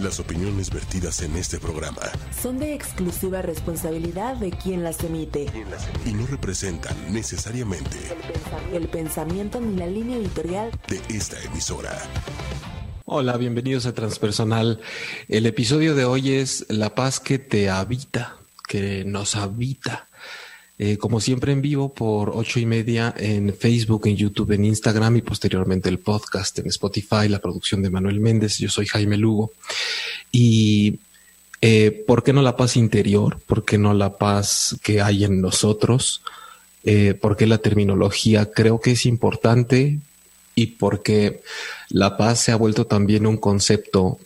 Las opiniones vertidas en este programa son de exclusiva responsabilidad de quien las emite y no representan necesariamente el pensamiento ni la línea editorial de esta emisora. Hola, bienvenidos a Transpersonal. El episodio de hoy es La paz que te habita, que nos habita. Eh, como siempre en vivo por ocho y media en Facebook, en YouTube, en Instagram y posteriormente el podcast en Spotify, la producción de Manuel Méndez. Yo soy Jaime Lugo. Y eh, ¿por qué no la paz interior? ¿Por qué no la paz que hay en nosotros? Eh, ¿Por qué la terminología creo que es importante? Y porque la paz se ha vuelto también un concepto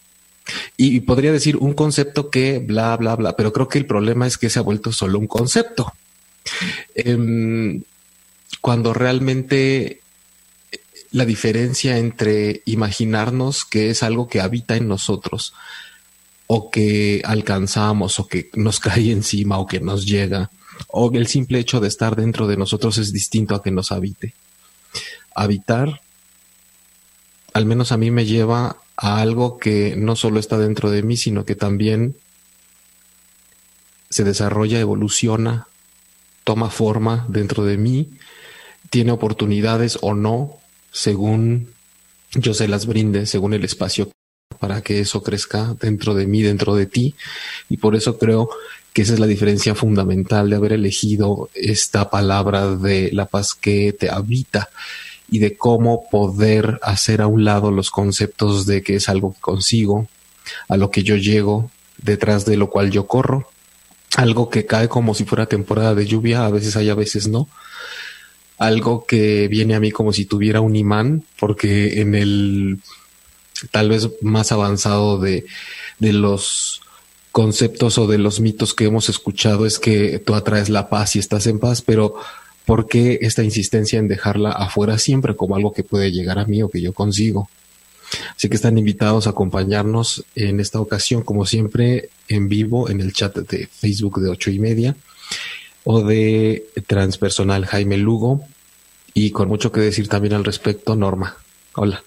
y podría decir un concepto que bla, bla, bla, pero creo que el problema es que se ha vuelto solo un concepto. Em, cuando realmente la diferencia entre imaginarnos que es algo que habita en nosotros o que alcanzamos o que nos cae encima o que nos llega o el simple hecho de estar dentro de nosotros es distinto a que nos habite. Habitar, al menos a mí me lleva a algo que no solo está dentro de mí, sino que también se desarrolla, evoluciona, toma forma dentro de mí, tiene oportunidades o no, según yo se las brinde, según el espacio para que eso crezca dentro de mí, dentro de ti. Y por eso creo que esa es la diferencia fundamental de haber elegido esta palabra de la paz que te habita y de cómo poder hacer a un lado los conceptos de que es algo que consigo, a lo que yo llego, detrás de lo cual yo corro algo que cae como si fuera temporada de lluvia, a veces hay, a veces no. Algo que viene a mí como si tuviera un imán, porque en el tal vez más avanzado de, de los conceptos o de los mitos que hemos escuchado es que tú atraes la paz y estás en paz, pero ¿por qué esta insistencia en dejarla afuera siempre como algo que puede llegar a mí o que yo consigo? Así que están invitados a acompañarnos en esta ocasión, como siempre, en vivo en el chat de Facebook de ocho y media o de transpersonal Jaime Lugo y con mucho que decir también al respecto, Norma. Hola.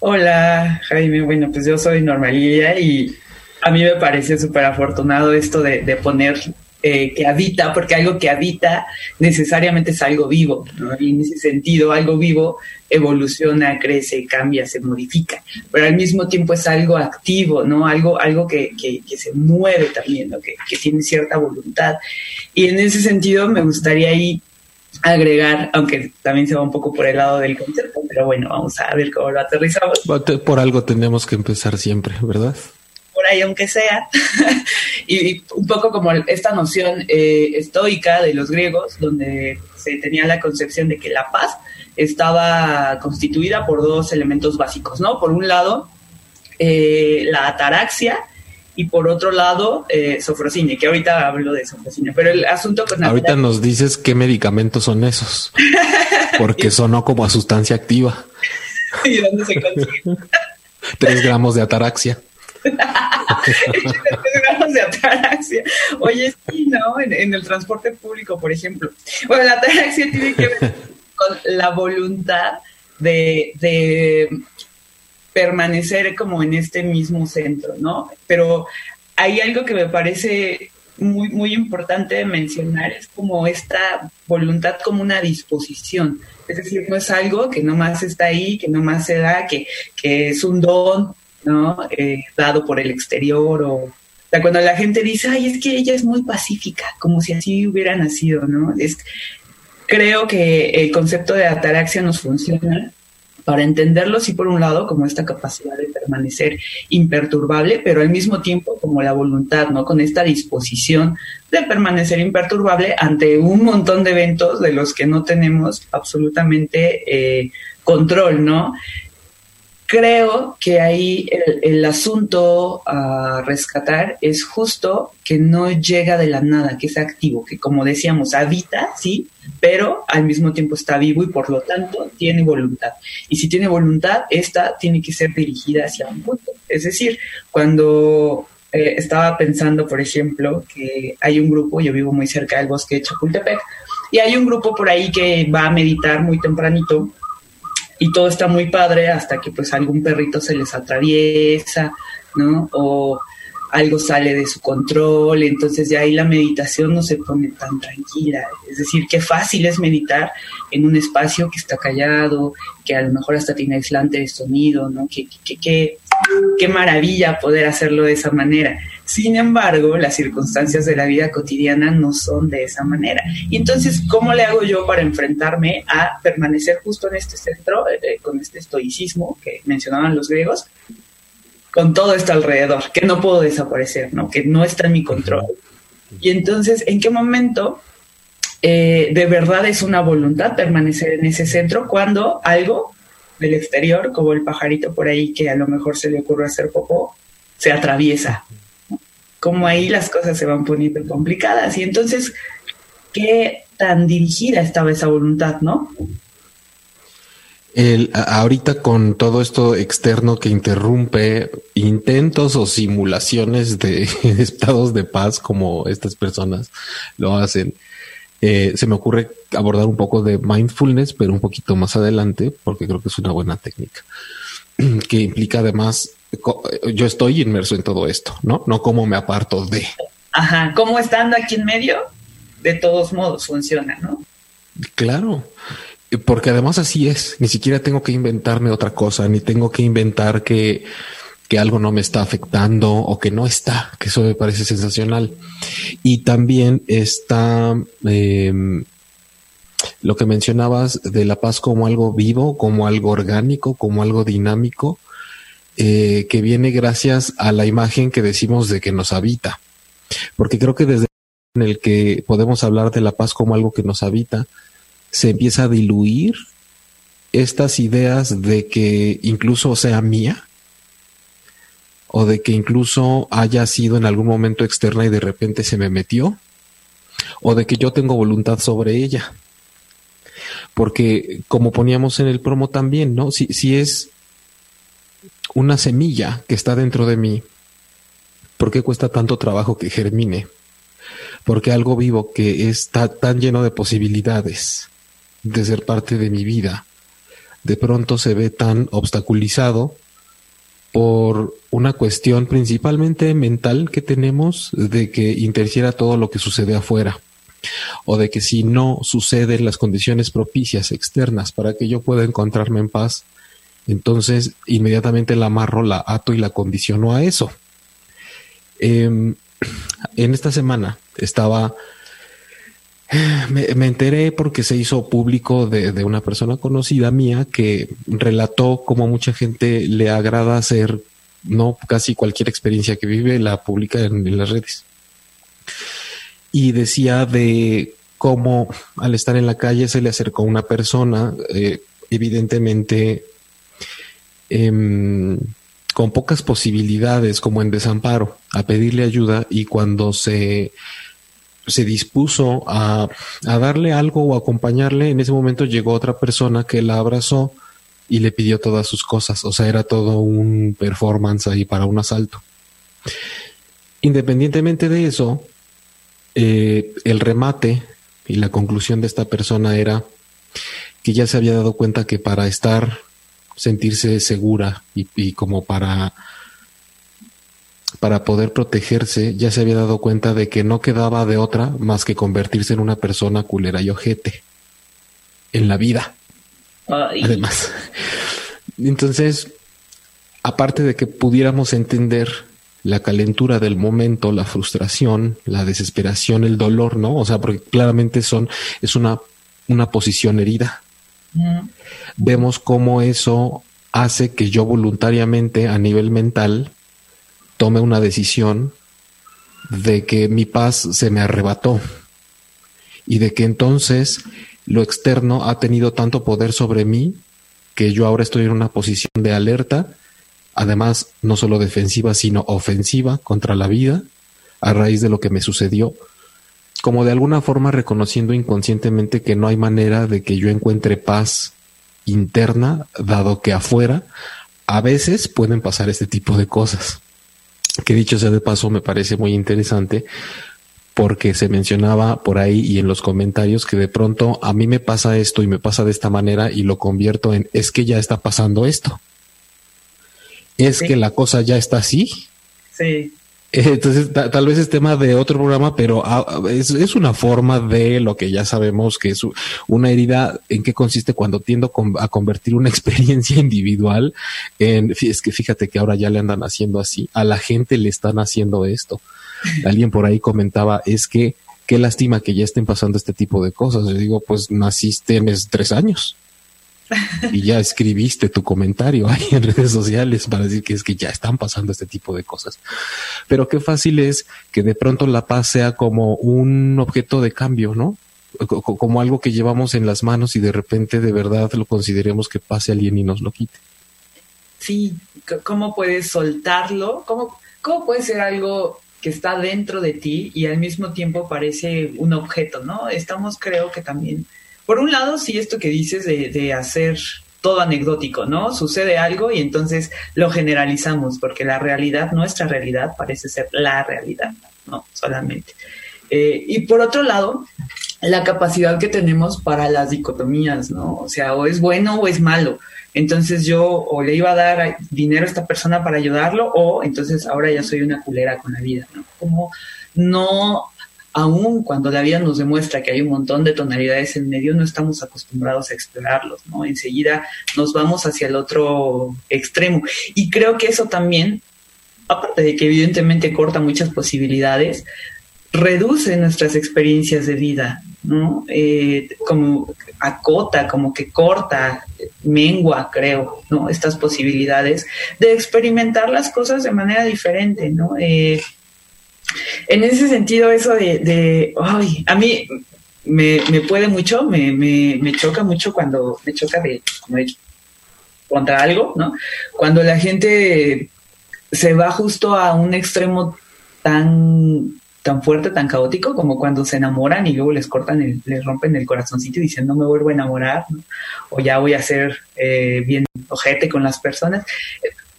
Hola, Jaime. Bueno, pues yo soy Norma y a mí me parece súper afortunado esto de, de poner eh, que habita, porque algo que habita necesariamente es algo vivo, y en ese sentido algo vivo evoluciona, crece, cambia, se modifica, pero al mismo tiempo es algo activo, ¿no? Algo, algo que, que, se mueve también, que, que, tiene cierta voluntad. Y en ese sentido me gustaría ahí agregar, aunque también se va un poco por el lado del concepto, pero bueno, vamos a ver cómo lo aterrizamos. Por algo tenemos que empezar siempre, ¿verdad? Ahí aunque sea, y, un poco como esta noción eh, estoica de los griegos, donde se tenía la concepción de que la paz estaba constituida por dos elementos básicos, ¿no? Por un lado, eh, la ataraxia y por otro lado, eh, que ahorita hablo de sofrosine, pero el asunto con Ahorita nos dices qué medicamentos son esos, porque sonó como a sustancia activa. ¿Y dónde se consigue? Tres gramos de ataraxia. de ataraxia. Oye, sí, ¿no? En, el transporte público, por ejemplo. Bueno, la ataraxia tiene que ver con la voluntad de, permanecer como en este mismo centro, ¿no? Pero hay algo que me parece muy, muy importante mencionar, es como esta voluntad como una disposición. Es decir, no es algo que nomás está ahí, que nomás se da, que, que es un don, ¿no? Eh, dado por el exterior o, cuando la gente dice, ay, es que ella es muy pacífica, como si así hubiera nacido, ¿no? Es, creo que el concepto de ataraxia nos funciona para entenderlo, sí, por un lado, como esta capacidad de permanecer imperturbable, pero al mismo tiempo como la voluntad, ¿no? Con esta disposición de permanecer imperturbable ante un montón de eventos de los que no tenemos absolutamente eh, control, ¿no? Creo que ahí el, asunto a rescatar es justo que no llega de la nada, que es activo, que como decíamos, habita, sí, pero al mismo tiempo está vivo y por lo tanto tiene voluntad. Y si tiene voluntad, esta tiene que ser dirigida hacia un punto. Es decir, cuando eh, estaba pensando, por ejemplo, que hay un grupo, yo vivo muy cerca del bosque de Chapultepec, y hay un grupo por ahí que va a meditar muy tempranito y todo está muy padre hasta que pues algún perrito se les atraviesa, ¿no? O algo sale de su control, entonces ya ahí la meditación no se pone tan tranquila. Es decir, qué fácil es meditar en un espacio que está callado, que a lo mejor hasta tiene aislante de sonido, ¿no? Qué, qué, qué maravilla poder hacerlo de esa manera. Sin embargo, las circunstancias de la vida cotidiana no son de esa manera. Y entonces, ¿cómo le hago yo para enfrentarme a permanecer justo en este centro, eh, eh, con este estoicismo que mencionaban los griegos, con todo esto alrededor, que no puedo desaparecer, ¿no? que no está en mi control? Y entonces, ¿en qué momento eh, de verdad es una voluntad permanecer en ese centro cuando algo del exterior, como el pajarito por ahí que a lo mejor se le ocurre hacer popó, se atraviesa? Como ahí las cosas se van poniendo complicadas. Y entonces, ¿qué tan dirigida estaba esa voluntad, no? El, ahorita con todo esto externo que interrumpe intentos o simulaciones de estados de paz como estas personas lo hacen, eh, se me ocurre abordar un poco de mindfulness, pero un poquito más adelante, porque creo que es una buena técnica, que implica además yo estoy inmerso en todo esto, ¿no? No como me aparto de. Ajá, como estando aquí en medio, de todos modos funciona, ¿no? Claro, porque además así es, ni siquiera tengo que inventarme otra cosa, ni tengo que inventar que, que algo no me está afectando o que no está, que eso me parece sensacional. Y también está em, lo que mencionabas de la paz como algo vivo, como algo orgánico, como algo dinámico eh, que viene gracias a la imagen que decimos de que nos habita. Porque creo que desde en el que podemos hablar de la paz como algo que nos habita, se empieza a diluir estas ideas de que incluso sea mía o de que incluso haya sido en algún momento externa y de repente se me metió o de que yo tengo voluntad sobre ella. Porque como poníamos en el promo también, ¿no? Si, si es una semilla que está dentro de mí, ¿por qué cuesta tanto trabajo que germine? Porque algo vivo que está tan lleno de posibilidades de ser parte de mi vida, de pronto se ve tan obstaculizado por una cuestión principalmente mental que tenemos de que interfiera todo lo que sucede afuera o de que si no suceden las condiciones propicias externas para que yo pueda encontrarme en paz, entonces, inmediatamente la amarro, la ato y la condiciono a eso. Em, en esta semana estaba, me, enteré porque se hizo público de, de, una persona conocida mía que relató cómo mucha gente le agrada hacer, no casi cualquier experiencia que vive, la publica en, las redes. Y decía de cómo al estar en la calle se le acercó una persona, eh, evidentemente Em, con pocas posibilidades, como en desamparo, a pedirle ayuda y cuando se, se dispuso a, a darle algo o acompañarle, en ese momento llegó otra persona que la abrazó y le pidió todas sus cosas. O sea, era todo un performance ahí para un asalto. Independientemente de eso, eh, el remate y la conclusión de esta persona era que ya se había dado cuenta que para estar sentirse segura y, como para para poder protegerse, ya se había dado cuenta de que no quedaba de otra más que convertirse en una persona culera y ojete en la vida. Además. Entonces, aparte de que pudiéramos entender la calentura del momento, la frustración, la desesperación, el dolor, ¿no? O sea, porque claramente son, es una, una posición herida vemos cómo eso hace que yo voluntariamente a nivel mental tome una decisión de que mi paz se me arrebató y de que entonces lo externo ha tenido tanto poder sobre mí que yo ahora estoy en una posición de alerta, además no solo defensiva, sino ofensiva contra la vida a raíz de lo que me sucedió como de alguna forma reconociendo inconscientemente que no hay manera de que yo encuentre paz interna, dado que afuera a veces pueden pasar este tipo de cosas. Que dicho sea de paso, me parece muy interesante porque se mencionaba por ahí y en los comentarios que de pronto a mí me pasa esto y me pasa de esta manera y lo convierto en es que ya está pasando esto. es que la cosa ya está así. Sí. Entonces, tal vez es tema de otro programa, pero ah, es, es, una forma de lo que ya sabemos que es una herida en qué consiste cuando tiendo a convertir una experiencia individual en, es que fíjate que ahora ya le andan haciendo así, a la gente le están haciendo esto. Alguien por ahí comentaba, es que qué lástima que ya estén pasando este tipo de cosas. Yo digo, pues naciste en tres años y ya escribiste tu comentario ahí en redes sociales para decir que es que ya están pasando este tipo de cosas. Pero qué fácil es que de pronto la paz sea como un objeto de cambio, ¿no? Como algo que llevamos en las manos y de repente de verdad lo consideremos que pase alguien y nos lo quite. Sí, ¿cómo puedes soltarlo? ¿Cómo, cómo puede ser algo que está dentro de ti y al mismo tiempo parece un objeto, ¿no? Estamos creo que también por un lado, sí, esto que dices de, hacer todo anecdótico, ¿no? Sucede algo y entonces lo generalizamos, porque la realidad, nuestra realidad, parece ser la realidad, ¿no? Solamente. Eh, y por otro lado, la capacidad que tenemos para las dicotomías, ¿no? O sea, o es bueno o es malo. Entonces yo o le iba a dar dinero a esta persona para ayudarlo o entonces ahora ya soy una culera con la vida, ¿no? Como no aún cuando la vida nos demuestra que hay un montón de tonalidades en medio, no estamos acostumbrados a explorarlos, ¿no? Enseguida nos vamos hacia el otro extremo. Y creo que eso también, aparte de que evidentemente corta muchas posibilidades, reduce nuestras experiencias de vida, ¿no? Eh, como acota, como que corta, mengua, creo, ¿no? Estas posibilidades de experimentar las cosas de manera diferente, ¿no? Eh, en ese sentido, eso de, ay, a mí me, puede mucho, me, me, choca mucho cuando me choca de, contra algo, ¿no? Cuando la gente se va justo a un extremo tan tan fuerte, tan caótico como cuando se enamoran y luego les cortan, el, les rompen el corazoncito y dicen no me vuelvo a enamorar, o ya voy a ser eh, bien ojete con las personas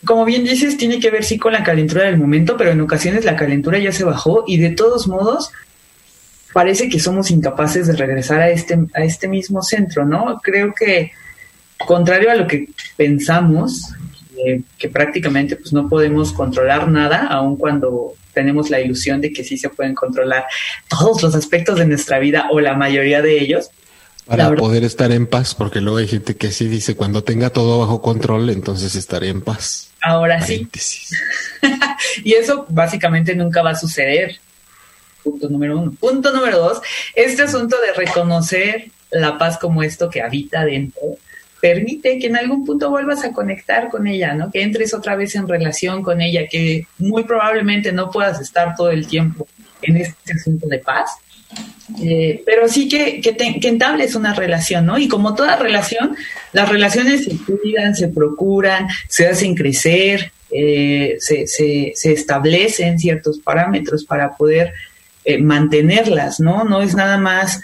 como bien dices, tiene que ver sí con la calentura del momento, pero en ocasiones la calentura ya se bajó y de todos modos parece que somos incapaces de regresar a este, a este mismo centro, ¿no? Creo que, contrario a lo que pensamos, que prácticamente pues no podemos controlar nada, aun cuando tenemos la ilusión de que sí se pueden controlar todos los aspectos de nuestra vida o la mayoría de ellos, para poder estar en paz, porque luego hay gente que sí dice, cuando tenga todo bajo control, entonces estaré en paz. Ahora sí. y eso básicamente nunca va a suceder. Punto número uno. Punto número dos, este asunto de reconocer la paz como esto que habita dentro permite que en algún punto vuelvas a conectar con ella, ¿no? Que entres otra vez en relación con ella, que muy probablemente no puedas estar todo el tiempo en este asunto de paz, eh, pero sí que, que, te, que, entables una relación, ¿no? Y como toda relación, las relaciones se cuidan, se procuran, se hacen crecer, eh, se, se, establecen ciertos parámetros para poder eh, mantenerlas, ¿no? No es nada más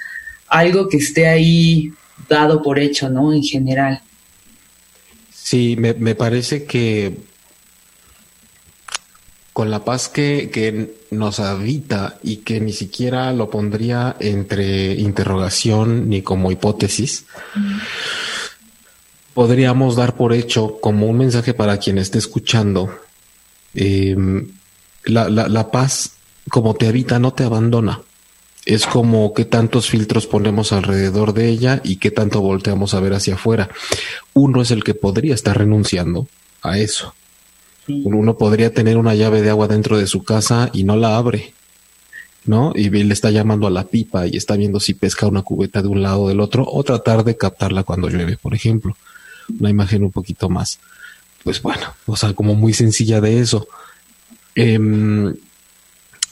algo que esté ahí dado por hecho, ¿no? En general. Sí, me, me parece que con la paz que, que, nos habita y que ni siquiera lo pondría entre interrogación ni como hipótesis, podríamos dar por hecho como un mensaje para quien esté escuchando, em, la, la, la paz como te habita no te abandona. Es como qué tantos filtros ponemos alrededor de ella y qué tanto volteamos a ver hacia afuera. Uno es el que podría estar renunciando a eso uno podría tener una llave de agua dentro de su casa y no la abre, ¿no? Y le está llamando a la pipa y está viendo si pesca una cubeta de un lado o del otro, o tratar de captarla cuando llueve, por ejemplo. Una imagen un poquito más, pues bueno, o sea, como muy sencilla de eso. Em,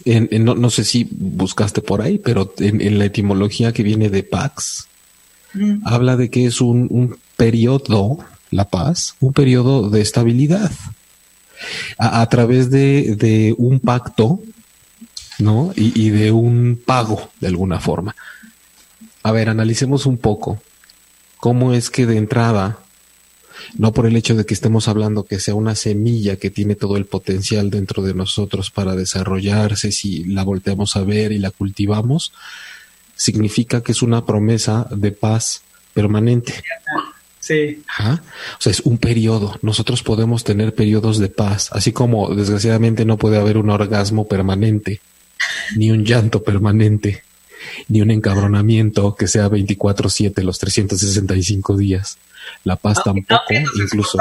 no, sé si buscaste por ahí, pero en, la etimología que viene de Pax, mm. habla de que es un, un periodo, la paz, un periodo de estabilidad a, través de, un pacto, ¿no? Y, de un pago, de alguna forma. A ver, analicemos un poco cómo es que de entrada, no por el hecho de que estemos hablando que sea una semilla que tiene todo el potencial dentro de nosotros para desarrollarse, si la volteamos a ver y la cultivamos, significa que es una promesa de paz permanente. Sí. O sea, es un periodo. Nosotros podemos tener periodos de paz, así como desgraciadamente no puede haber un orgasmo permanente, ni un llanto permanente, ni un encabronamiento que sea 24/7 los 365 días. La paz tampoco, incluso.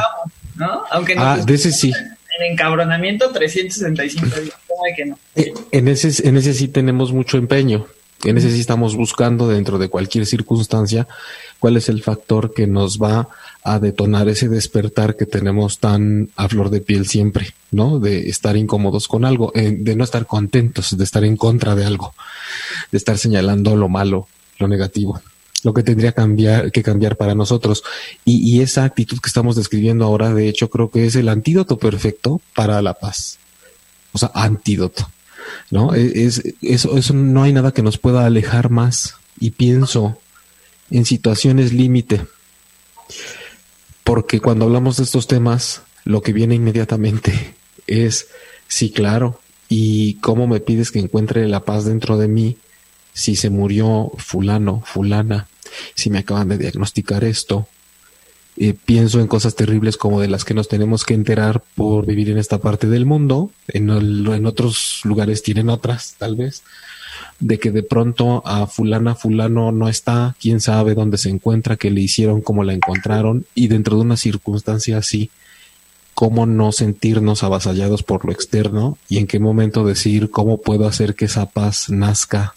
¿no? Aunque ah, de ese sí. En encabronamiento 365 días. ¿Cómo que no? Eh, en ese, en ese sí tenemos mucho empeño. En ese sí estamos buscando dentro de cualquier circunstancia cuál es el factor que nos va a detonar ese despertar que tenemos tan a flor de piel siempre, ¿no? De estar incómodos con algo, eh, de no estar contentos, de estar en contra de algo, de estar señalando lo malo, lo negativo, lo que tendría que cambiar para nosotros. Y, y esa actitud que estamos describiendo ahora, de hecho, creo que es el antídoto perfecto para la paz. O sea, antídoto. ¿No? Es, eso, eso no hay nada que nos pueda alejar más. Y pienso en situaciones límite. Porque cuando hablamos de estos temas, lo que viene inmediatamente es, sí, claro, ¿y cómo me pides que encuentre la paz dentro de mí si se murió fulano, fulana, si me acaban de diagnosticar esto, eh, pienso en cosas terribles como de las que nos tenemos que enterar por vivir en esta parte del mundo, en, otros lugares tienen otras, tal vez, de que de pronto a fulana, fulano no está, quién sabe dónde se encuentra, qué le hicieron, cómo la encontraron, y dentro de una circunstancia así, cómo no sentirnos avasallados por lo externo y en qué momento decir cómo puedo hacer que esa paz nazca,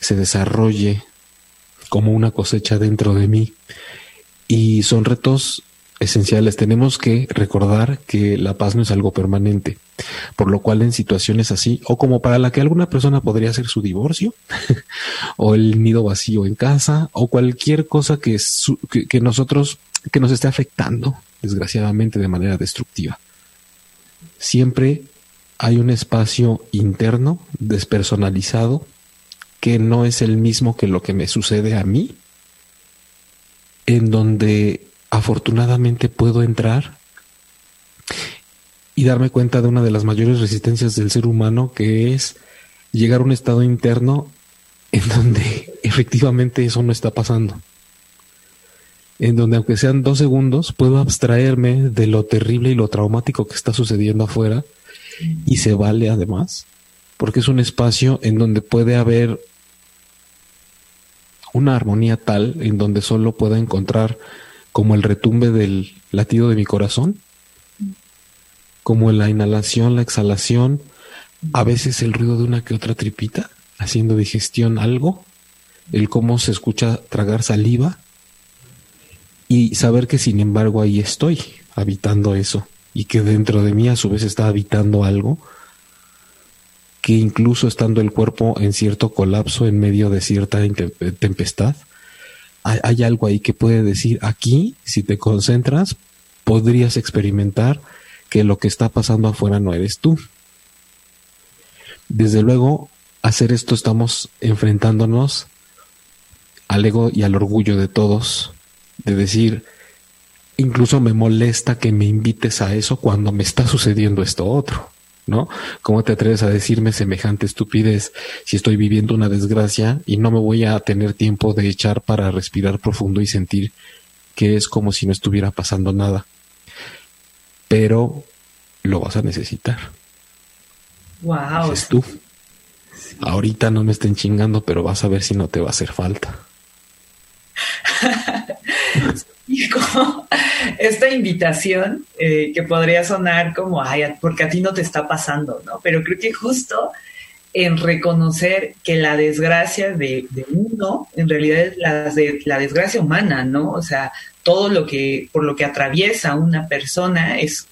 se desarrolle como una cosecha dentro de mí y son retos esenciales. Tenemos que recordar que la paz no es algo permanente, por lo cual en situaciones así, o como para la que alguna persona podría ser su divorcio, o el nido vacío en casa, o cualquier cosa que, que, nosotros, que nos esté afectando, desgraciadamente, de manera destructiva. Siempre hay un espacio interno, despersonalizado, que no es el mismo que lo que me sucede a mí, en donde afortunadamente puedo entrar y darme cuenta de una de las mayores resistencias del ser humano, que es llegar a un estado interno en donde efectivamente eso no está pasando. En donde aunque sean dos segundos, puedo abstraerme de lo terrible y lo traumático que está sucediendo afuera y se vale además, porque es un espacio en donde puede haber una armonía tal en donde solo pueda encontrar como el retumbe del latido de mi corazón, como la inhalación, la exhalación, a veces el ruido de una que otra tripita, haciendo digestión algo, el cómo se escucha tragar saliva y saber que sin embargo ahí estoy habitando eso y que dentro de mí a su vez está habitando algo que incluso estando el cuerpo en cierto colapso en medio de cierta tempestad, hay, algo ahí que puede decir, aquí, si te concentras, podrías experimentar que lo que está pasando afuera no eres tú. Desde luego, hacer esto estamos enfrentándonos al ego y al orgullo de todos, de decir, incluso me molesta que me invites a eso cuando me está sucediendo esto otro. ¿No? ¿Cómo te atreves a decirme semejante estupidez si estoy viviendo una desgracia y no me voy a tener tiempo de echar para respirar profundo y sentir que es como si no estuviera pasando nada? Pero lo vas a necesitar. Wow. Es tú. Ahorita no me estén chingando, pero vas a ver si no te va a hacer falta. esta invitación eh, que podría sonar como, ay, porque a ti no te está pasando, ¿no? Pero creo que justo en reconocer que la desgracia de, uno en realidad es la, la desgracia humana, ¿no? O sea, todo lo que, por lo que atraviesa una persona es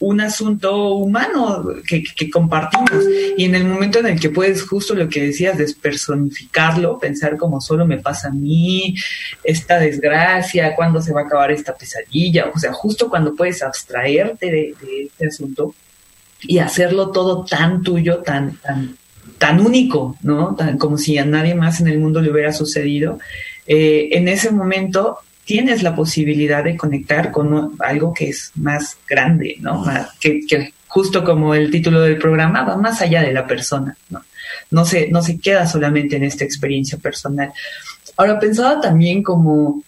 un asunto humano que, compartimos. Y en el momento en el que puedes, justo lo que decías, despersonificarlo, pensar como solo me pasa a mí, esta desgracia, cuándo se va a acabar esta pesadilla, o sea, justo cuando puedes abstraerte de, este asunto y hacerlo todo tan tuyo, tan, tan, tan único, ¿no? Tan, como si a nadie más en el mundo le hubiera sucedido. Eh, en ese momento tienes la posibilidad de conectar con algo que es más grande, ¿no? que, justo como el título del programa va más allá de la persona, ¿no? No se, no se queda solamente en esta experiencia personal. Ahora pensaba también como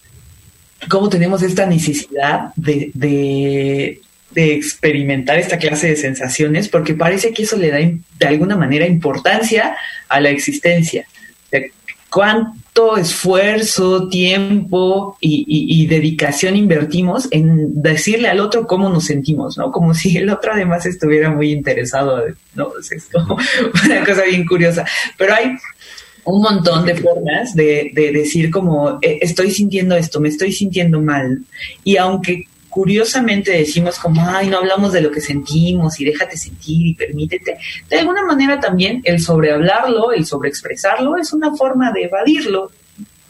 cómo tenemos esta necesidad de, de, de, experimentar esta clase de sensaciones, porque parece que eso le da de alguna manera importancia a la existencia. ¿Cuánto esfuerzo, tiempo y, dedicación invertimos en decirle al otro cómo nos sentimos, ¿no? Como si el otro además estuviera muy interesado, ¿no? Es como una cosa bien curiosa. Pero hay un montón de formas de, de decir como eh, estoy sintiendo esto, me estoy sintiendo mal. Y aunque curiosamente decimos como, ay, no hablamos de lo que sentimos y déjate sentir y permítete, de alguna manera también el sobrehablarlo, el sobreexpresarlo es una forma de evadirlo.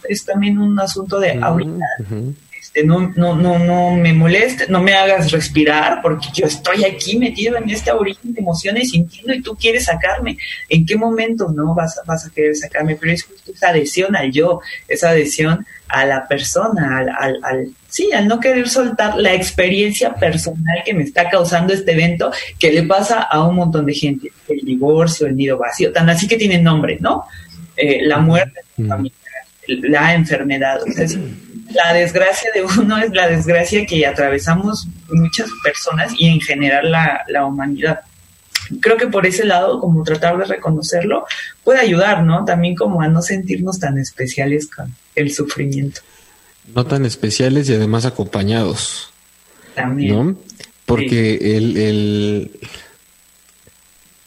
Es también un asunto de ahorita. Uh -huh. Este, no, no, no, no me moleste, no me hagas respirar porque yo estoy aquí metido en este origen de emociones sintiendo y tú quieres sacarme. ¿En qué momento no vas, vas a querer sacarme? Pero es justo esa adhesión al yo, esa adhesión a la persona, al, al, al, sí, al no querer soltar la experiencia personal que me está causando este evento que le pasa a un montón de gente. El divorcio, el nido vacío, tan así que tienen nombre, ¿no? Eh, la muerte familiar, la enfermedad. O sea, la desgracia de uno es la desgracia que atravesamos muchas personas y en general la, la humanidad creo que por ese lado, como tratar de reconocerlo, puede ayudar, ¿no? También como a no sentirnos tan especiales con el sufrimiento. No tan especiales y además acompañados. También. ¿No? Porque sí. el, el,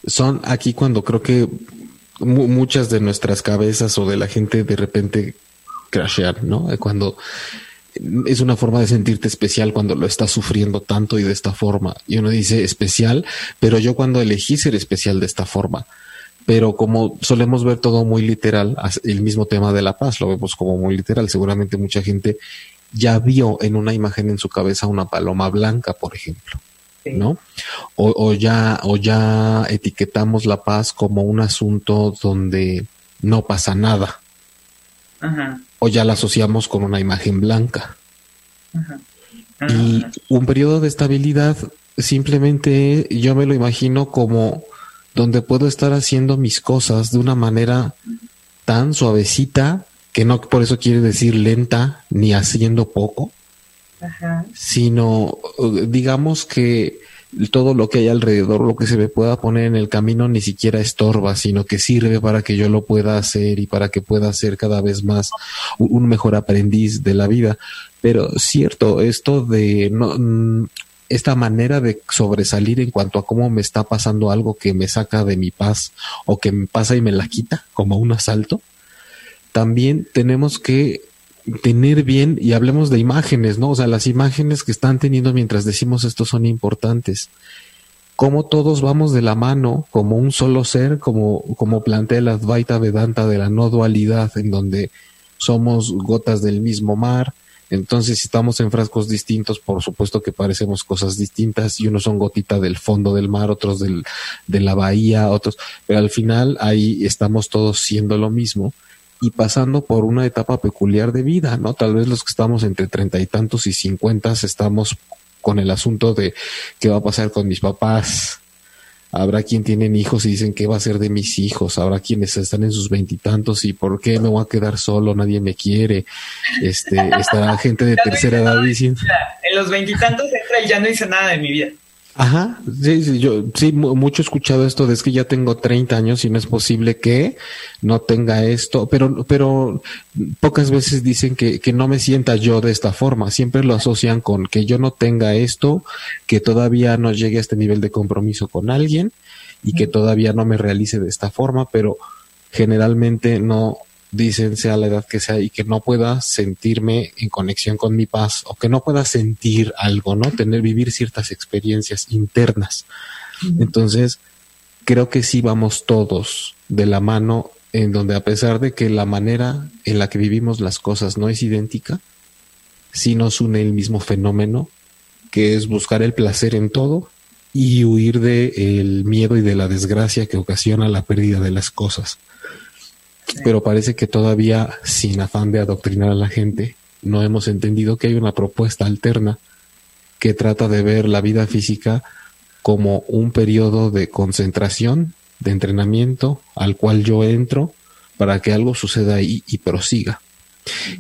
son aquí cuando creo que muchas de nuestras cabezas o de la gente de repente crashear, ¿no? Cuando es una forma de sentirte especial cuando lo estás sufriendo tanto y de esta forma. Y uno dice especial, pero yo cuando elegí ser especial de esta forma. Pero como solemos ver todo muy literal, el mismo tema de la paz lo vemos como muy literal. Seguramente mucha gente ya vio en una imagen en su cabeza una paloma blanca, por ejemplo. ¿No? O, o, ya, o ya etiquetamos la paz como un asunto donde no pasa nada. Ajá o ya la asociamos con una imagen blanca. Y un periodo de estabilidad simplemente yo me lo imagino como donde puedo estar haciendo mis cosas de una manera tan suavecita que no por eso quiere decir lenta ni haciendo poco, Ajá. sino digamos que todo lo que hay alrededor, lo que se me pueda poner en el camino, ni siquiera estorba, sino que sirve para que yo lo pueda hacer y para que pueda ser cada vez más un mejor aprendiz de la vida. Pero cierto, esto de no, esta manera de sobresalir en cuanto a cómo me está pasando algo que me saca de mi paz o que me pasa y me la quita como un asalto, también tenemos que tener bien, y hablemos de imágenes, ¿no? O sea, las imágenes que están teniendo mientras decimos esto son importantes. Cómo todos vamos de la mano como un solo ser, como, como plantea la Advaita Vedanta de la no dualidad, en donde somos gotas del mismo mar. Entonces, si estamos en frascos distintos, por supuesto que parecemos cosas distintas, y unos son gotita del fondo del mar, otros del, de la bahía, otros, pero al final ahí estamos todos siendo lo mismo y pasando por una etapa peculiar de vida, ¿no? Tal vez los que estamos entre treinta y tantos y cincuentas estamos con el asunto de qué va a pasar con mis papás. Habrá quien tienen hijos y dicen qué va a ser de mis hijos. Habrá quienes están en sus veintitantos y, por qué me voy a quedar solo, nadie me quiere. Este, estará gente de tercera edad diciendo. En los veintitantos entra y ya no hice nada de mi vida. Ajá, sí, sí, yo sí, mucho he escuchado esto de es que ya tengo 30 años y no es posible que no tenga esto, pero, pero pocas veces dicen que, que no me sienta yo de esta forma, siempre lo asocian con que yo no tenga esto, que todavía no llegue a este nivel de compromiso con alguien y que todavía no me realice de esta forma, pero generalmente no, dicen sea la edad que sea y que no pueda sentirme en conexión con mi paz o que no pueda sentir algo, ¿no? Tener, vivir ciertas experiencias internas. Entonces, creo que sí vamos todos de la mano en donde a pesar de que la manera en la que vivimos las cosas no es idéntica, sí nos une el mismo fenómeno, que es buscar el placer en todo y huir del de miedo y de la desgracia que ocasiona la pérdida de las cosas pero parece que todavía, sin afán de adoctrinar a la gente, no hemos entendido que hay una propuesta alterna que trata de ver la vida física como un periodo de concentración, de entrenamiento, al cual yo entro para que algo suceda ahí y prosiga.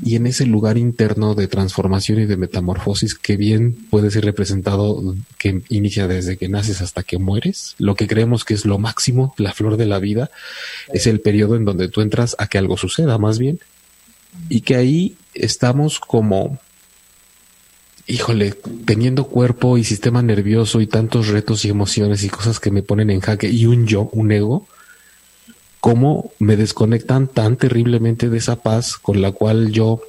Y en ese lugar interno de transformación y de metamorfosis que bien puede ser representado que inicia desde que naces hasta que mueres, lo que creemos que es lo máximo, la flor de la vida, es el periodo en donde tú entras a que algo suceda más bien. Y que ahí estamos como híjole, teniendo cuerpo y sistema nervioso y tantos retos y emociones y cosas que me ponen en jaque y un yo, un ego, cómo me desconectan tan terriblemente de esa paz con la cual yo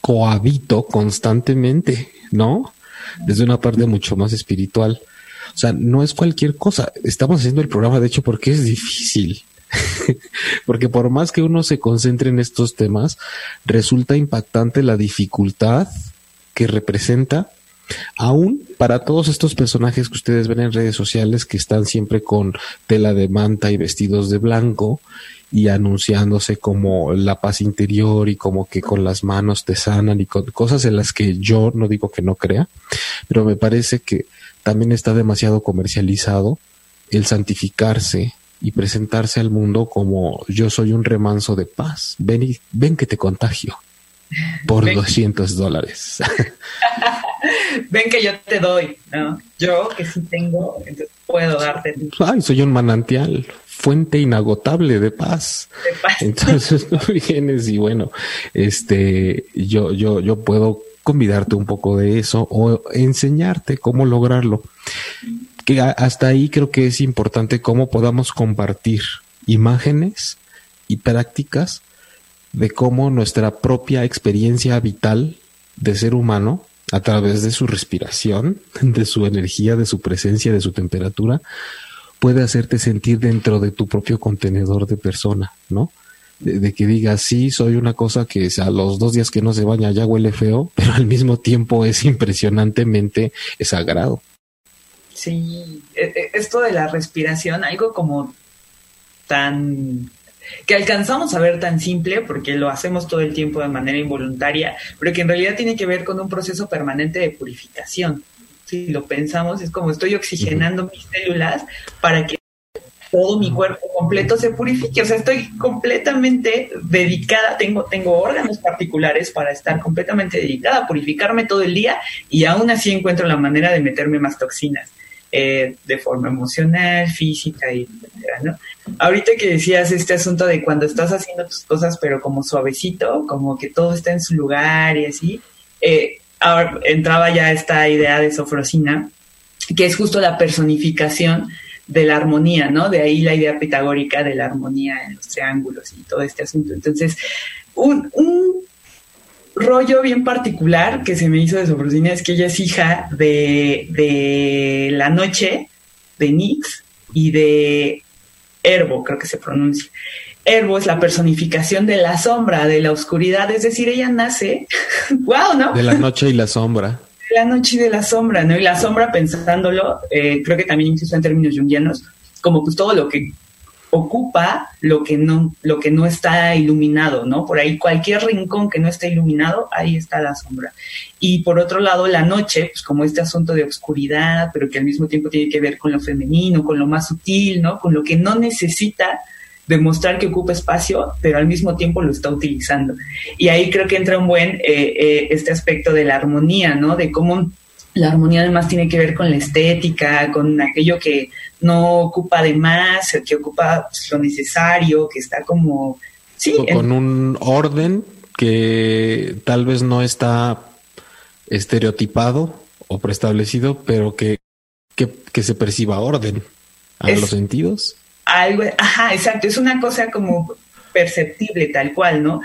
cohabito constantemente, ¿no? Desde una parte mucho más espiritual. O sea, no es cualquier cosa. Estamos haciendo el programa, de hecho, porque es difícil. porque por más que uno se concentre en estos temas, resulta impactante la dificultad que representa, aún para todos estos personajes que ustedes ven en redes sociales que están siempre con tela de manta y vestidos de blanco y anunciándose como la paz interior y como que con las manos te sanan y con cosas en las que yo no digo que no crea, pero me parece que también está demasiado comercializado el santificarse y presentarse al mundo como yo soy un remanso de paz. Ven y ven que te contagio por 200 dólares. Ven que yo te doy, ¿no? Yo que sí tengo, entonces puedo darte. Ay, soy un manantial, fuente inagotable de paz. De paz. Entonces tú vienes y bueno, este, yo, yo, yo puedo convidarte un poco de eso o enseñarte cómo lograrlo. Que hasta ahí creo que es importante cómo podamos compartir imágenes y prácticas de cómo nuestra propia experiencia vital de ser humano, a través de su respiración, de su energía, de su presencia, de su temperatura, puede hacerte sentir dentro de tu propio contenedor de persona, ¿no? De, que digas, sí, soy una cosa que a los dos días que no se baña ya huele feo, pero al mismo tiempo es impresionantemente sagrado. Sí, e, e, esto de la respiración, algo como tan que alcanzamos a ver tan simple porque lo hacemos todo el tiempo de manera involuntaria, pero que en realidad tiene que ver con un proceso permanente de purificación. Si lo pensamos, es como estoy oxigenando mis células para que todo mi cuerpo completo se purifique. O sea, estoy completamente dedicada, tengo, tengo órganos particulares para estar completamente dedicada a purificarme todo el día y aún así encuentro la manera de meterme más toxinas. Eh, de forma emocional, física y etcétera, ¿no? Ahorita que decías este asunto de cuando estás haciendo tus cosas pero como suavecito, como que todo está en su lugar y así, eh, ahora entraba ya esta idea de sofrosina, que es justo la personificación de la armonía, ¿no? De ahí la idea pitagórica de la armonía en los triángulos y todo este asunto. Entonces, un, un rollo bien particular que se me hizo de Sofrosina es que ella es hija de, de La Noche, de Nix y de Herbo, creo que se pronuncia. Herbo es la personificación de la sombra, de la oscuridad, es decir, ella nace, wow, ¿no? De la noche y la sombra. De la noche y de la sombra, ¿no? Y la sombra, pensándolo, eh, creo que también incluso en términos jungianos, como pues todo lo que ocupa lo que no lo que no está iluminado, ¿no? Por ahí cualquier rincón que no esté iluminado, ahí está la sombra. Y por otro lado, la noche, pues como este asunto de oscuridad, pero que al mismo tiempo tiene que ver con lo femenino, con lo más sutil, ¿no? Con lo que no necesita demostrar que ocupa espacio, pero al mismo tiempo lo está utilizando. Y ahí creo que entra un buen eh, eh, este aspecto de la armonía, ¿no? De cómo la armonía además tiene que ver con la estética, con aquello que no ocupa de más, que ocupa lo necesario, que está como... Sí, con un orden que tal vez no está estereotipado o preestablecido, pero que, que, se perciba orden a los sentidos. Algo, ajá, exacto, es una cosa como perceptible tal cual, ¿no?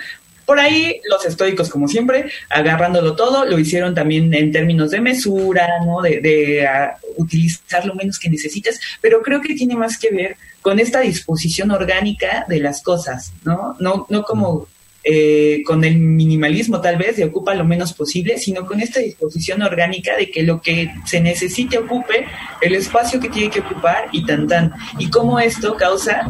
Por ahí los estoicos, como siempre, agarrándolo todo, lo hicieron también en términos de mesura, ¿no? De, ah, utilizar lo menos que necesites, pero creo que tiene más que ver con esta disposición orgánica de las cosas, ¿no? No, no como eh, con el minimalismo tal vez de ocupa lo menos posible, sino con esta disposición orgánica de que lo que se necesite ocupe el espacio que tiene que ocupar y tan tan. Y cómo esto causa,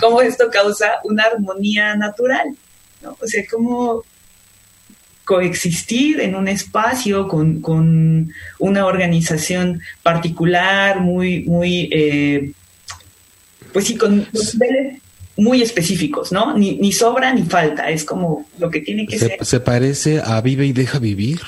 cómo esto causa una armonía natural, ¿no? O sea, cómo coexistir en un espacio con, una organización particular, muy, muy, eh, pues sí, con muy específicos, ¿no? Ni, ni sobra ni falta, es como lo que tiene que se, ser. se parece a Vive y deja vivir.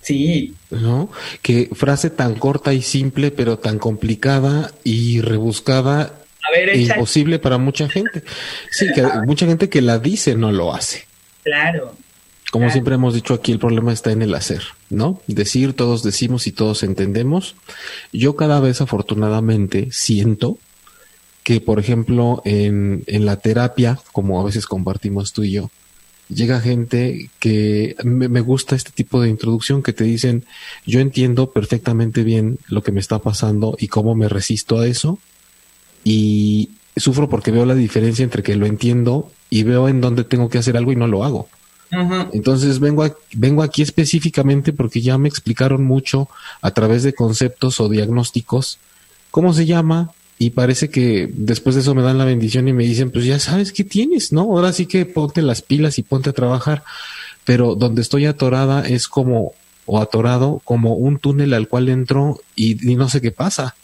Sí, ¿No? Que frase tan corta y simple, pero tan complicada y rebuscada ver, imposible para mucha gente. Sí, que mucha gente que la dice no lo hace. claro. Como Claro. siempre hemos dicho aquí, el problema está en el hacer, ¿no? Decir, todos decimos y todos entendemos. Yo cada vez afortunadamente siento que, por ejemplo, en, en la terapia, como a veces compartimos tú y yo, llega gente que me, me gusta este tipo de introducción que te dicen, yo entiendo perfectamente bien lo que me está pasando y cómo me resisto a eso y sufro porque veo la diferencia entre que lo entiendo y veo en dónde tengo que hacer algo y no lo hago. Entonces vengo, a- vengo aquí específicamente porque ya me explicaron mucho a través de conceptos o diagnósticos cómo se llama y parece que después de eso me dan la bendición y me dicen, pues ya sabes qué tienes, ¿no? Ahora sí que ponte las pilas y ponte a trabajar. Pero donde estoy atorada es como, o atorado, como un túnel al cual entro y, y no sé qué pasa.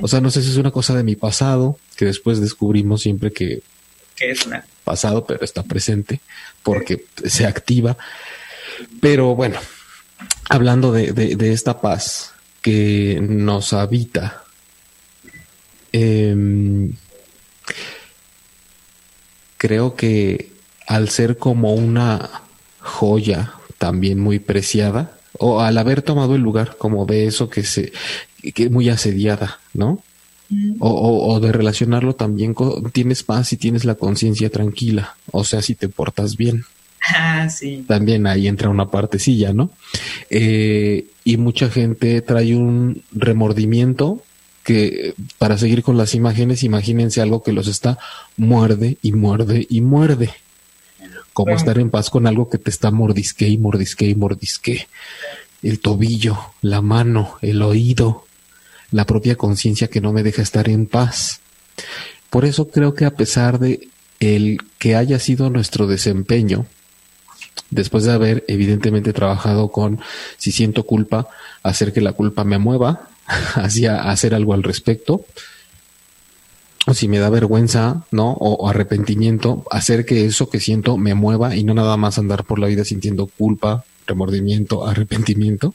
O sea, no sé si es una cosa de mi pasado, que después descubrimos siempre que que es una pasado, pero está presente porque se activa. Pero bueno, hablando de, de- de esta paz que nos habita, em, creo que al ser como una joya también muy preciada, o al haber tomado el lugar como de eso que se que es muy asediada, ¿no? O, o- o de relacionarlo también con tienes paz y tienes la conciencia tranquila, o sea, si te portas bien. Ah, sí. También ahí entra una partecilla, ¿no? Eh, y mucha gente trae un remordimiento que para seguir con las imágenes, imagínense algo que los está muerde y muerde y muerde. Como Bueno. estar en paz con algo que te está mordisque y mordisque y mordisque. El tobillo, la mano, el oído, la propia conciencia que no me deja estar en paz. Por eso creo que a pesar de el que haya sido nuestro desempeño, después de haber evidentemente trabajado con si siento culpa, hacer que la culpa me mueva hacia hacer algo al respecto, o si me da vergüenza, ¿no? O, o arrepentimiento, hacer que eso que siento me mueva y no nada más andar por la vida sintiendo culpa, remordimiento, arrepentimiento.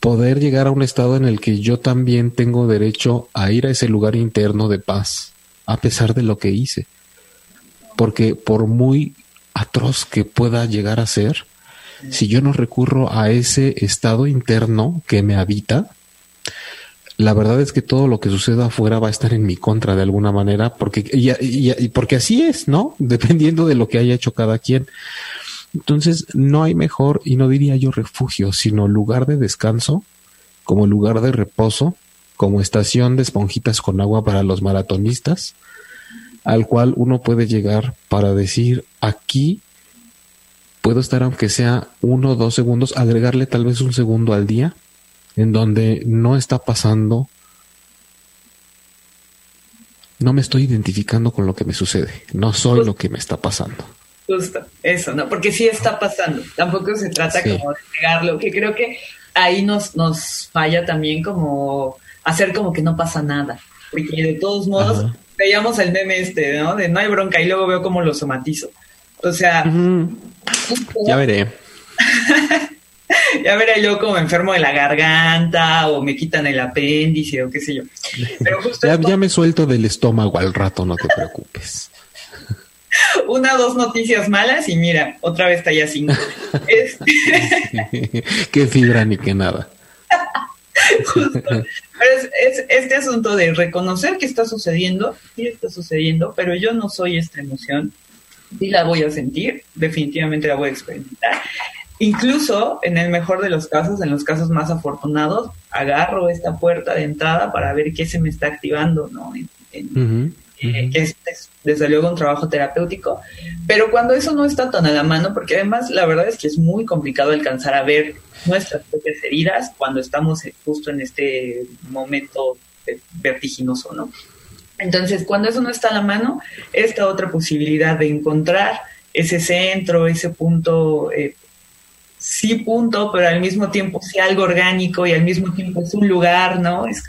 Poder llegar a un estado en el que yo también tengo derecho a ir a ese lugar interno de paz, a pesar de lo que hice. Porque por muy atroz que pueda llegar a ser, si yo no recurro a ese estado interno que me habita, la verdad es que todo lo que suceda afuera va a estar en mi contra de alguna manera, porque, y, y- porque así es, ¿no? Dependiendo de lo que haya hecho cada quien. Entonces, no hay mejor, y no diría yo refugio, sino lugar de descanso, como lugar de reposo, como estación de esponjitas con agua para los maratonistas, al cual uno puede llegar para decir, aquí puedo estar aunque sea uno o dos segundos, agregarle tal vez un segundo al día, en donde no está pasando, no me estoy identificando con lo que me sucede, no soy lo que me está pasando. Justo, eso, ¿no? Porque sí está pasando. Tampoco se trata Sí. como de negarlo, que creo que ahí nos, nos falla también como hacer como que no pasa nada. Porque de todos modos, Ajá. veíamos el meme este, ¿no? De no hay bronca y luego veo cómo lo somatizo. O sea, Ya veré. ya veré yo como enfermo de la garganta o me quitan el apéndice o qué sé yo. Pero justo Ya, esto- ya me suelto del estómago al rato, no te preocupes. una o dos noticias malas y mira, otra vez está ya cinco. Este, Qué fibra ni que nada. Justo. Pero es, es este asunto de reconocer que está sucediendo, sí está sucediendo, pero yo no soy esta emoción, sí la voy a sentir, definitivamente la voy a experimentar. Incluso en el mejor de los casos, en los casos más afortunados, agarro esta puerta de entrada para ver qué se me está activando, ¿no? En- en- eh, ujú. que es, es, desde luego un trabajo terapéutico, pero cuando eso no está tan a la mano, porque además la verdad es que es muy complicado alcanzar a ver nuestras propias heridas cuando estamos justo en este momento vertiginoso, ¿no? Entonces, cuando eso no está a la mano, esta otra posibilidad de encontrar ese centro, ese punto, eh, sí punto, pero al mismo tiempo sí algo orgánico y al mismo tiempo es un lugar, ¿no? Es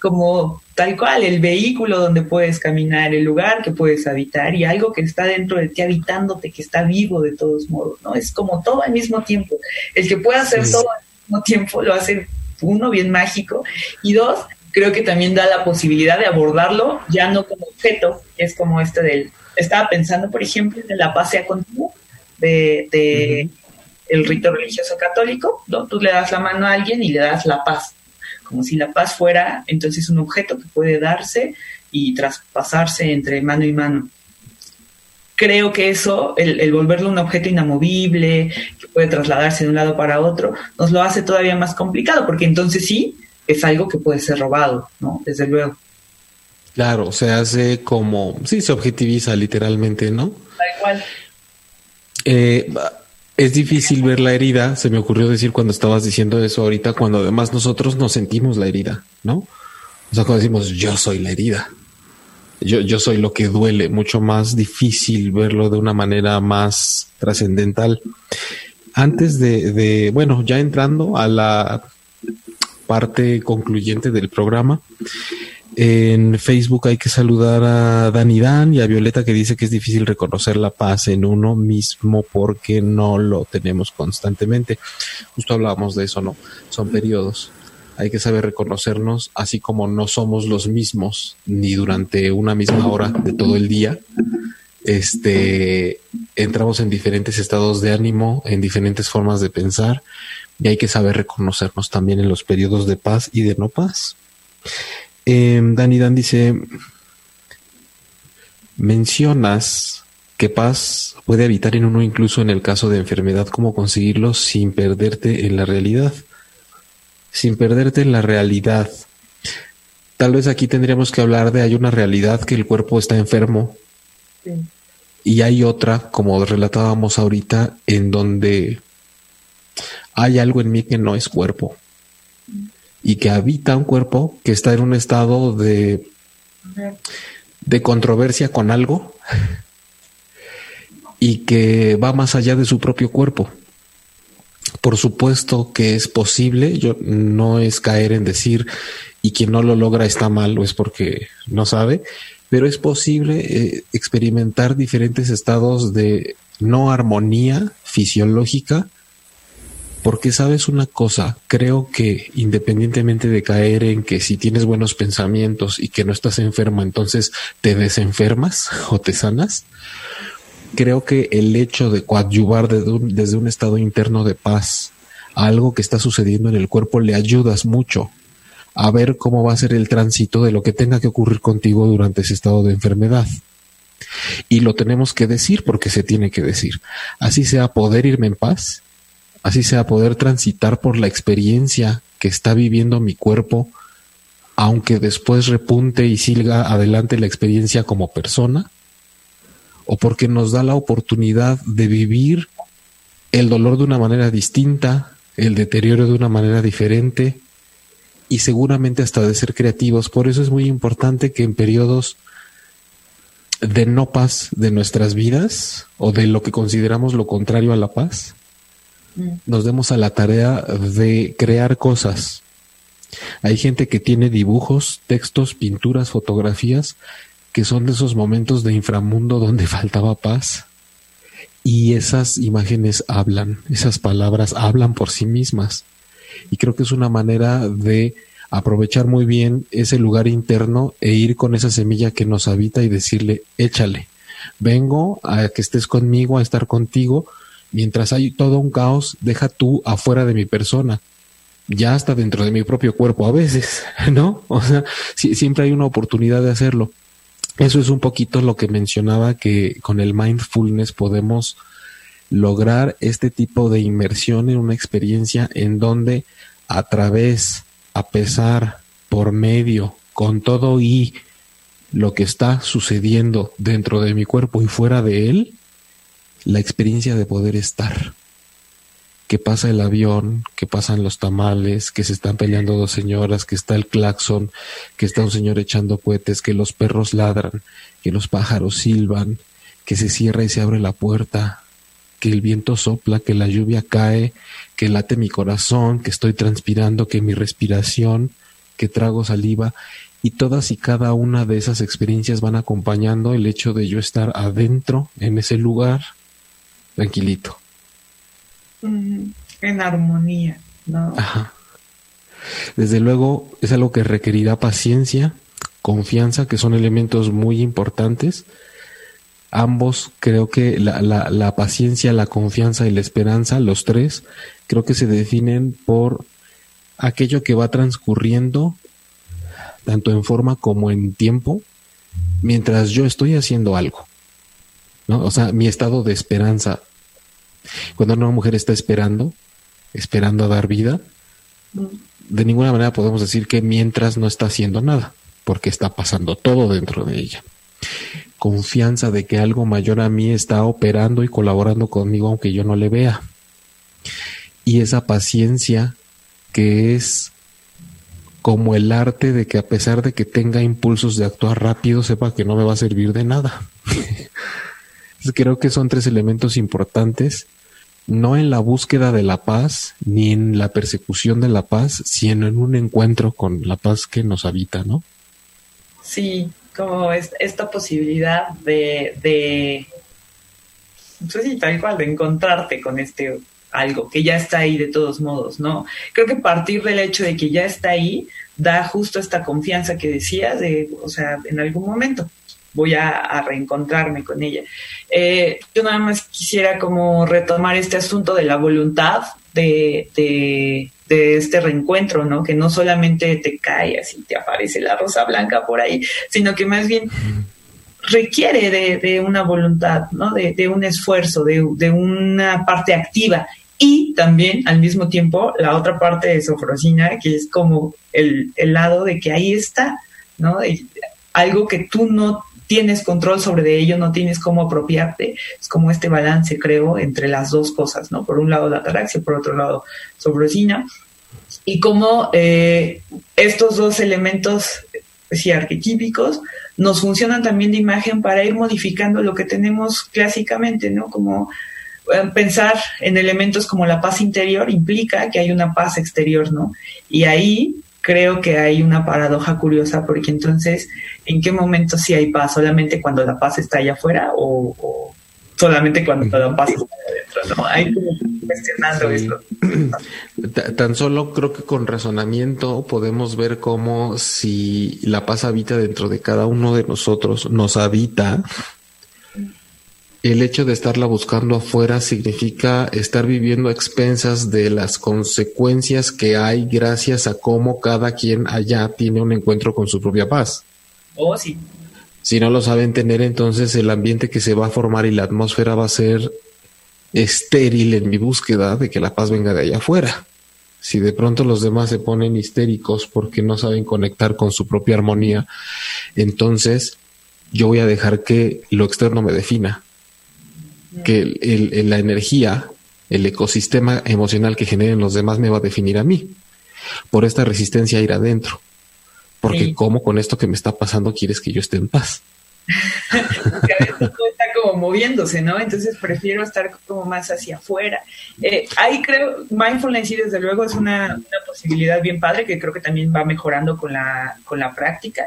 como tal cual, el vehículo donde puedes caminar, el lugar que puedes habitar y algo que está dentro de ti habitándote, que está vivo de todos modos, ¿no? Es como todo al mismo tiempo. El que pueda hacer todo al mismo tiempo lo hace uno bien mágico y dos, creo que también da la posibilidad de abordarlo ya no como objeto, es como este del, estaba pensando por ejemplo en la paz sea contigo de, de el rito religioso católico, ¿no? Tú le das la mano a alguien y le das la paz, como si la paz fuera entonces un objeto que puede darse y traspasarse entre mano y mano. Creo que eso, el, el, volverlo un objeto inamovible, que puede trasladarse de un lado para otro, nos lo hace todavía más complicado, porque entonces sí, es algo que puede ser robado, ¿no? Desde luego. Claro, se hace como, sí, se objetiviza literalmente, ¿no? Tal cual. Eh, es difícil ver la herida, se me ocurrió decir cuando estabas diciendo eso ahorita, cuando además nosotros nos sentimos la herida, ¿no? O sea, cuando decimos yo soy la herida, yo, yo soy lo que duele, mucho más difícil verlo de una manera más trascendental. Antes de, de, bueno, ya entrando a la parte concluyente del programa, en Facebook hay que saludar a Dani Dan y a Violeta que dice que es difícil reconocer la paz en uno mismo porque no lo tenemos constantemente. Justo hablábamos de eso, ¿no? Son periodos. Hay que saber reconocernos, así como no somos los mismos ni durante una misma hora de todo el día. Este entramos en diferentes estados de ánimo, en diferentes formas de pensar, y hay que saber reconocernos también en los periodos de paz y de no paz. Eh, Dani Dan dice, mencionas que paz puede habitar en uno incluso en el caso de enfermedad, ¿cómo conseguirlo sin perderte en la realidad? Sin perderte en la realidad. Tal vez aquí tendríamos que hablar de hay una realidad que el cuerpo está enfermo sí. y hay otra, como relatábamos ahorita, en donde hay algo en mí que no es cuerpo y que habita un cuerpo que está en un estado de, de controversia con algo y que va más allá de su propio cuerpo. Por supuesto que es posible, yo no es caer en decir y quien no lo logra está mal o es porque no sabe, pero es posible eh, experimentar diferentes estados de no armonía fisiológica porque sabes una cosa, creo que independientemente de caer en que si tienes buenos pensamientos y que no estás enfermo, entonces te desenfermas o te sanas, creo que el hecho de coadyuvar desde un, desde un estado interno de paz a algo que está sucediendo en el cuerpo le ayudas mucho a ver cómo va a ser el tránsito de lo que tenga que ocurrir contigo durante ese estado de enfermedad. Y lo tenemos que decir porque se tiene que decir. Así sea poder irme en paz así sea poder transitar por la experiencia que está viviendo mi cuerpo, aunque después repunte y siga adelante la experiencia como persona, o porque nos da la oportunidad de vivir el dolor de una manera distinta, el deterioro de una manera diferente, y seguramente hasta de ser creativos. Por eso es muy importante que en periodos de no paz de nuestras vidas, o de lo que consideramos lo contrario a la paz, nos demos a la tarea de crear cosas. Hay gente que tiene dibujos, textos, pinturas, fotografías que son de esos momentos de inframundo donde faltaba paz. Y esas imágenes hablan, esas palabras hablan por sí mismas. Y creo que es una manera de aprovechar muy bien ese lugar interno e ir con esa semilla que nos habita y decirle, échale, vengo a que estés conmigo, a estar contigo, Mientras hay todo un caos, deja tú afuera de mi persona, ya hasta dentro de mi propio cuerpo a veces, ¿no? O sea, si, siempre hay una oportunidad de hacerlo. Eso es un poquito lo que mencionaba que con el mindfulness podemos lograr este tipo de inmersión en una experiencia en donde a través, a pesar, por medio, con todo y lo que está sucediendo dentro de mi cuerpo y fuera de él, la experiencia de poder estar. Que pasa el avión, que pasan los tamales, que se están peleando dos señoras, que está el claxon, que está un señor echando cohetes, que los perros ladran, que los pájaros silban, que se cierra y se abre la puerta, que el viento sopla, que la lluvia cae, que late mi corazón, que estoy transpirando, que mi respiración, que trago saliva y todas y cada una de esas experiencias van acompañando el hecho de yo estar adentro en ese lugar tranquilito. En armonía, ¿no? Ajá. Desde luego es algo que requerirá paciencia, confianza, que son elementos muy importantes. Ambos, creo que la, la, la, paciencia, la confianza y la esperanza, los tres, creo que se definen por aquello que va transcurriendo, tanto en forma como en tiempo, mientras yo estoy haciendo algo. O sea, mi estado de esperanza. Cuando una mujer está esperando, esperando a dar vida, de ninguna manera podemos decir que mientras no está haciendo nada, porque está pasando todo dentro de ella. Confianza de que algo mayor a mí está operando y colaborando conmigo aunque yo no le vea. Y esa paciencia que es como el arte de que a pesar de que tenga impulsos de actuar rápido, sepa que no me va a servir de nada. Creo que son tres elementos importantes no en la búsqueda de la paz ni en la persecución de la paz, sino en un encuentro con la paz que nos habita, ¿no? Sí, como es, esta posibilidad de, de, sí, tal cual, de encontrarte con este algo que ya está ahí de todos modos, ¿no? Creo que partir del hecho de que ya está ahí da justo esta confianza que decías de, o sea, en algún momento voy a, reencontrarme con ella. Eh, yo nada más quisiera como retomar este asunto de la voluntad de, de, este reencuentro, ¿no? Que no solamente te cae así, te aparece la rosa blanca por ahí, sino que más bien requiere de, una voluntad, ¿no? De, un esfuerzo, de, una parte activa. Y también, al mismo tiempo, la otra parte de Sofrosina, que es como el lado de que ahí está, ¿no? algo que tú no tienes control sobre de ello, no tienes cómo apropiarte. Es como este balance, creo, entre las dos cosas, ¿no? Por un lado la ataraxia, por otro lado sobrosina. Y cómo eh, estos dos elementos, sí, arquetípicos, nos funcionan también de imagen para ir modificando lo que tenemos clásicamente, ¿no? Como eh, pensar en elementos como la paz interior implica que hay una paz exterior, ¿no? Y ahí creo que hay una paradoja curiosa porque entonces, ¿en qué momento sí hay paz? ¿Solamente cuando la paz está allá afuera o, solamente cuando la paz está adentro? ¿no? Hay como cuestionando esto. Tan solo creo que con razonamiento podemos ver cómo si la paz habita dentro de cada uno de nosotros, nos habita, el hecho de estarla buscando afuera significa estar viviendo a expensas de las consecuencias que hay gracias a cómo cada quien allá tiene un encuentro con su propia paz. Oh, sí. Si no lo saben tener, entonces el ambiente que se va a formar y la atmósfera va a ser estéril en mi búsqueda de que la paz venga de allá afuera. Si de pronto los demás se ponen histéricos porque no saben conectar con su propia armonía, entonces yo voy a dejar que lo externo me defina que el, la energía, el ecosistema emocional que generen los demás me va a definir a mí, por esta resistencia a ir adentro. Porque cómo con esto que me está pasando quieres que yo esté en paz. Porque a veces todo está como moviéndose, ¿no? Entonces prefiero estar como más hacia afuera. Eh, ahí creo, mindfulness sí, desde luego es una, una, posibilidad bien padre que creo que también va mejorando con la, con la práctica.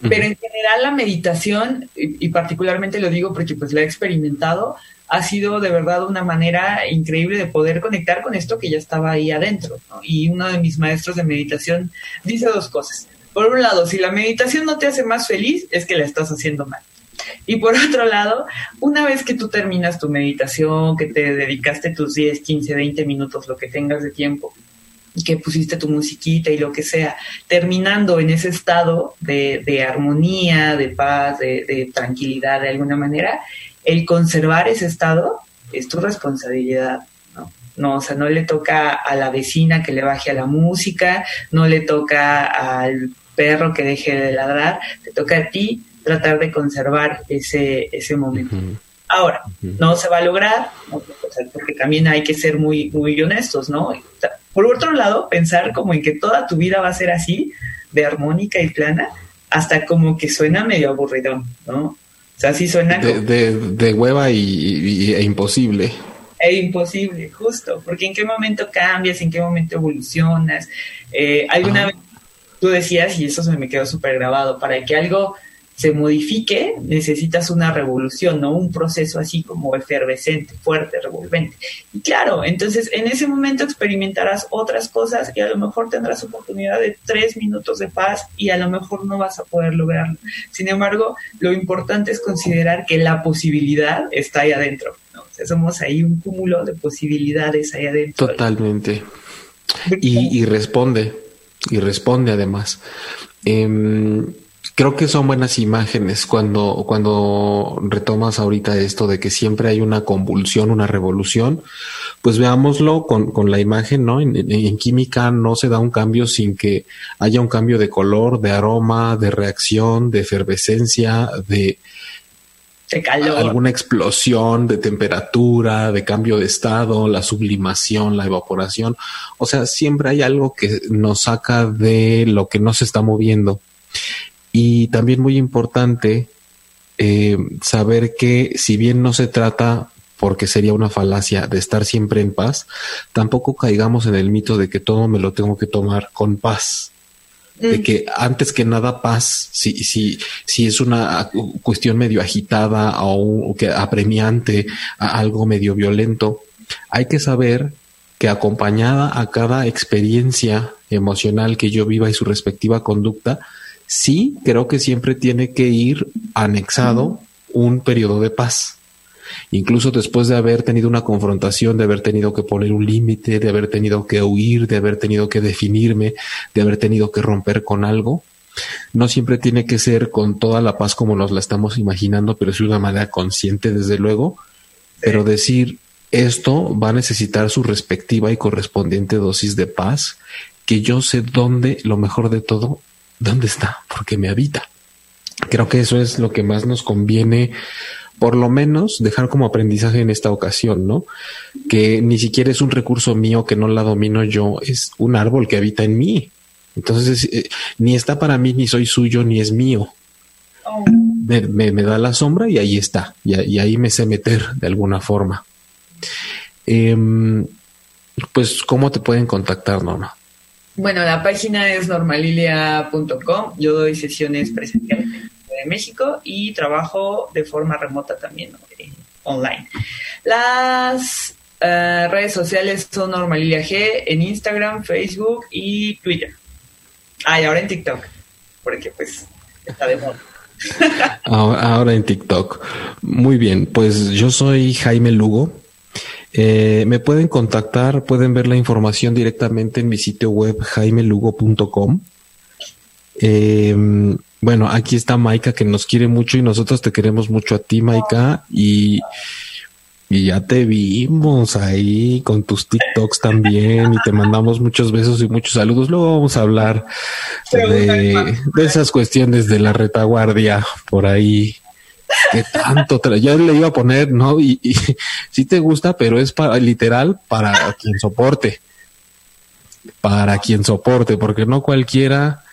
Pero en general la meditación, y, particularmente lo digo porque pues la he experimentado, ha sido de verdad una manera increíble de poder conectar con esto que ya estaba ahí adentro. Y uno de mis maestros de meditación dice dos cosas. Por un lado, si la meditación no te hace más feliz, es que la estás haciendo mal. Y por otro lado, una vez que tú terminas tu meditación, que te dedicaste tus 10, 15, 20 minutos, lo que tengas de tiempo, que pusiste tu musiquita y lo que sea, terminando en ese estado de, armonía, de paz, de, tranquilidad de alguna manera, el conservar ese estado es tu responsabilidad. ¿no? no, o sea, no le toca a la vecina que le baje a la música, no le toca al perro que deje de ladrar, te toca a ti tratar de conservar ese, ese momento. Ahora, no se va a lograr, porque también hay que ser muy, muy honestos, ¿no? Por otro lado, pensar como en que toda tu vida va a ser así, de armónica y plana, hasta como que suena medio aburrido, ¿no? O sea, sí suena... De, de, hueva y, e imposible. E imposible, justo, porque en qué momento cambias, en qué momento evolucionas. Eh, alguna vez tú decías, y eso se me quedó súper grabado, para que algo se modifique, necesitas una revolución, ¿no? Un proceso así como efervescente, fuerte, revolvente. Y claro, entonces en ese momento experimentarás otras cosas y a lo mejor tendrás oportunidad de tres minutos de paz y a lo mejor no vas a poder lograrlo. Sin embargo, lo importante es considerar que la posibilidad está ahí adentro, ¿no? O sea, somos ahí un cúmulo de posibilidades ahí adentro. Totalmente. Y, responde, y responde además. Eh, creo que son buenas imágenes cuando, cuando retomas ahorita esto de que siempre hay una convulsión, una revolución, pues veámoslo con, con la imagen, ¿no? En, en, química no se da un cambio sin que haya un cambio de color, de aroma, de reacción, de efervescencia, de, de calor. alguna explosión de temperatura, de cambio de estado, la sublimación, la evaporación. O sea, siempre hay algo que nos saca de lo que no se está moviendo. Y también muy importante eh, saber que si bien no se trata, porque sería una falacia, de estar siempre en paz, tampoco caigamos en el mito de que todo me lo tengo que tomar con paz. De que antes que nada paz, si, si, si es una cuestión medio agitada o, que apremiante, a algo medio violento, hay que saber que acompañada a cada experiencia emocional que yo viva y su respectiva conducta, sí creo que siempre tiene que ir anexado un periodo de paz. Incluso después de haber tenido una confrontación, de haber tenido que poner un límite, de haber tenido que huir, de haber tenido que definirme, de haber tenido que romper con algo, no siempre tiene que ser con toda la paz como nos la estamos imaginando, pero es una manera consciente, desde luego. Pero decir esto va a necesitar su respectiva y correspondiente dosis de paz, que yo sé dónde, lo mejor de todo, ¿dónde está? Porque me habita. Creo que eso es lo que más nos conviene, por lo menos dejar como aprendizaje en esta ocasión, ¿no? Que ni siquiera es un recurso mío que no la domino yo, es un árbol que habita en mí. Entonces, eh, ni está para mí, ni soy suyo, ni es mío. Me, da la sombra y ahí está, y, ahí me sé meter de alguna forma. Eh, pues, ¿cómo te pueden contactar, Norma? Bueno, la página es normalilia.com. Yo doy sesiones presenciales en México y trabajo de forma remota también eh, online. Las uh, redes sociales son Normalilia G en Instagram, Facebook y Twitter. Ah, y ahora en TikTok, porque pues está de moda. ahora en TikTok. Muy bien, pues yo soy Jaime Lugo. Eh, me pueden contactar, pueden ver la información directamente en mi sitio web jaimelugo.com. Eh, bueno, aquí está Maika que nos quiere mucho y nosotros te queremos mucho a ti, Maika, y, y ya te vimos ahí con tus TikToks también y te mandamos muchos besos y muchos saludos. Luego vamos a hablar de, de esas cuestiones de la retaguardia por ahí que tanto te, yo le iba a poner, ¿no? Y, y sí te gusta, pero es para literal para quien soporte. Para quien soporte, porque no cualquiera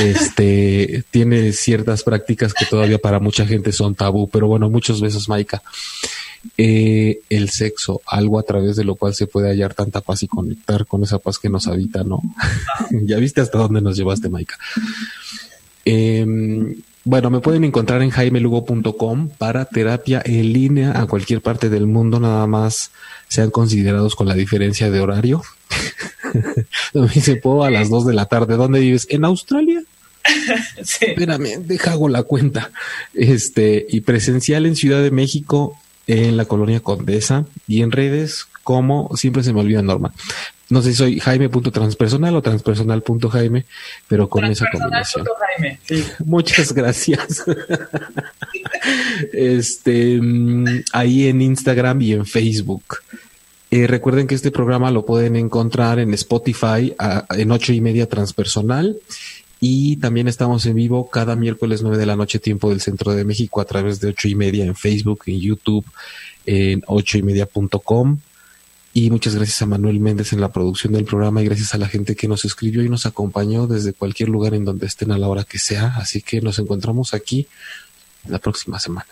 este tiene ciertas prácticas que todavía para mucha gente son tabú, pero bueno, muchos besos, Maika. Eh, el sexo, algo a través de lo cual se puede hallar tanta paz y conectar con esa paz que nos habita, ¿no? ya viste hasta dónde nos llevaste, Maika. Eh, bueno, me pueden encontrar en jaimelugo.com para terapia en línea a cualquier parte del mundo, nada más sean considerados con la diferencia de horario. me dice, puedo a las dos de la tarde. ¿Dónde vives? ¿En Australia? Sí. Espérame, deja hago la cuenta. Este, y presencial en Ciudad de México, en la colonia Condesa y en redes como siempre se me olvida Norma. No sé si soy jaime.transpersonal o transpersonal.jaime, pero con esa combinación. Jaime, sí. Muchas gracias. este, ahí en Instagram y en Facebook. Eh, recuerden que este programa lo pueden encontrar en Spotify a, en ocho y media transpersonal. Y también estamos en vivo cada miércoles nueve de la noche, tiempo del centro de México, a través de ocho y media en Facebook, en YouTube, en ocho y media.com. Y muchas gracias a Manuel Méndez en la producción del programa y gracias a la gente que nos escribió y nos acompañó desde cualquier lugar en donde estén a la hora que sea. Así que nos encontramos aquí la próxima semana.